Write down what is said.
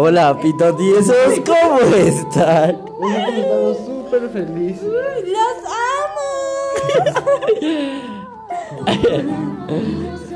Hola, pitotiesos, ¿cómo están? Hemos súper feliz. ¡Los amo!